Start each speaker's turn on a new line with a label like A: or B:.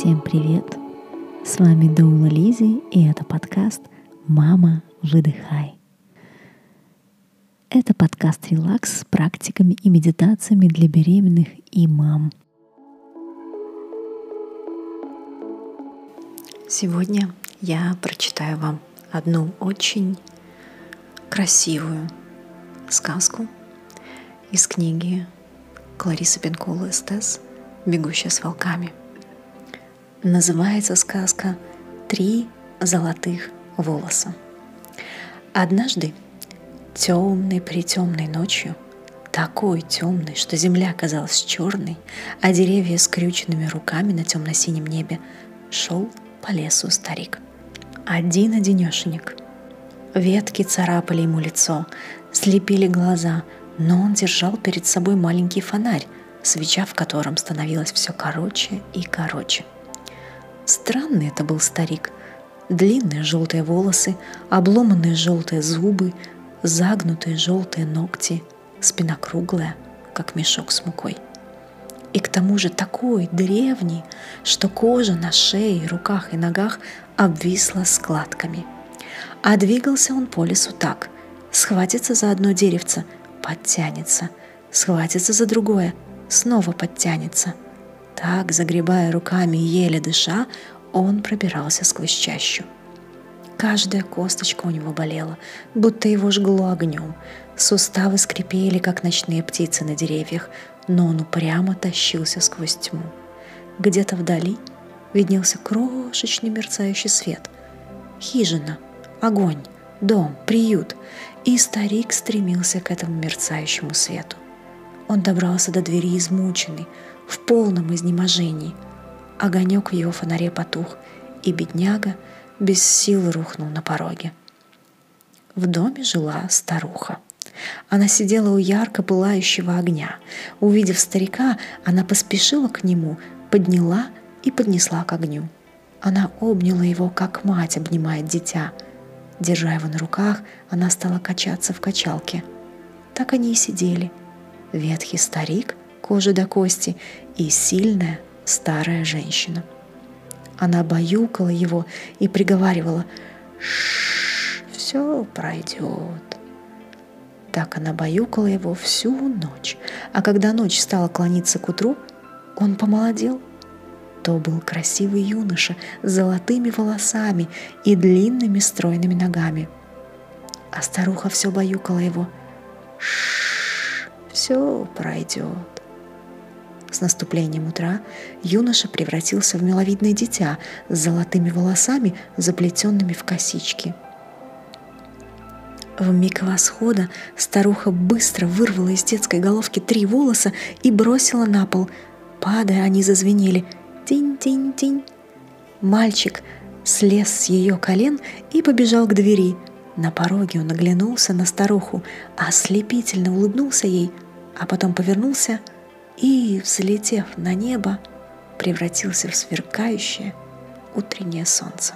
A: Всем привет! С вами Доула Лизи, и это подкаст «Мама, выдыхай». Это подкаст «Релакс» с практиками и медитациями для беременных и мам. Сегодня я прочитаю вам одну очень красивую сказку из книги Кларисы Пенкула «Эстес. Бегущая с волками». Называется сказка «Три золотых волоса». Однажды, темной притемной ночью, такой темной, что земля казалась черной, а деревья скрюченными руками на темно-синем небе, шел по лесу старик. Один-одинешенек. Ветки царапали ему лицо, слепили глаза — но он держал перед собой маленький фонарь, свеча в котором становилась все короче и короче. Странный это был старик. Длинные желтые волосы, обломанные желтые зубы, загнутые желтые ногти, спина круглая, как мешок с мукой. И к тому же такой древний, что кожа на шее, руках и ногах обвисла складками. А двигался он по лесу так. Схватится за одно деревце – подтянется, схватится за другое, снова подтянется. Так, загребая руками и еле дыша, он пробирался сквозь чащу. Каждая косточка у него болела, будто его жгло огнем. Суставы скрипели, как ночные птицы на деревьях, но он упрямо тащился сквозь тьму. Где-то вдали виднелся крошечный мерцающий свет. Хижина, огонь, дом, приют, и старик стремился к этому мерцающему свету. Он добрался до двери измученный, в полном изнеможении. Огонек в его фонаре потух, и бедняга без сил рухнул на пороге. В доме жила старуха. Она сидела у ярко пылающего огня. Увидев старика, она поспешила к нему, подняла и поднесла к огню. Она обняла его, как мать обнимает дитя – Держа его на руках, она стала качаться в качалке. Так они и сидели. Ветхий старик, кожа до кости, и сильная старая женщина. Она баюкала его и приговаривала «Шш, все пройдет». Так она баюкала его всю ночь, а когда ночь стала клониться к утру, он помолодел – то был красивый юноша с золотыми волосами и длинными стройными ногами. А старуха все баюкала его. Шш, все пройдет. С наступлением утра юноша превратился в миловидное дитя с золотыми волосами, заплетенными в косички. В миг восхода старуха быстро вырвала из детской головки три волоса и бросила на пол. Падая, они зазвенели – Тинь-тинь-тинь. Мальчик слез с ее колен и побежал к двери. На пороге он оглянулся на старуху, ослепительно улыбнулся ей, а потом повернулся и, взлетев на небо, превратился в сверкающее утреннее солнце.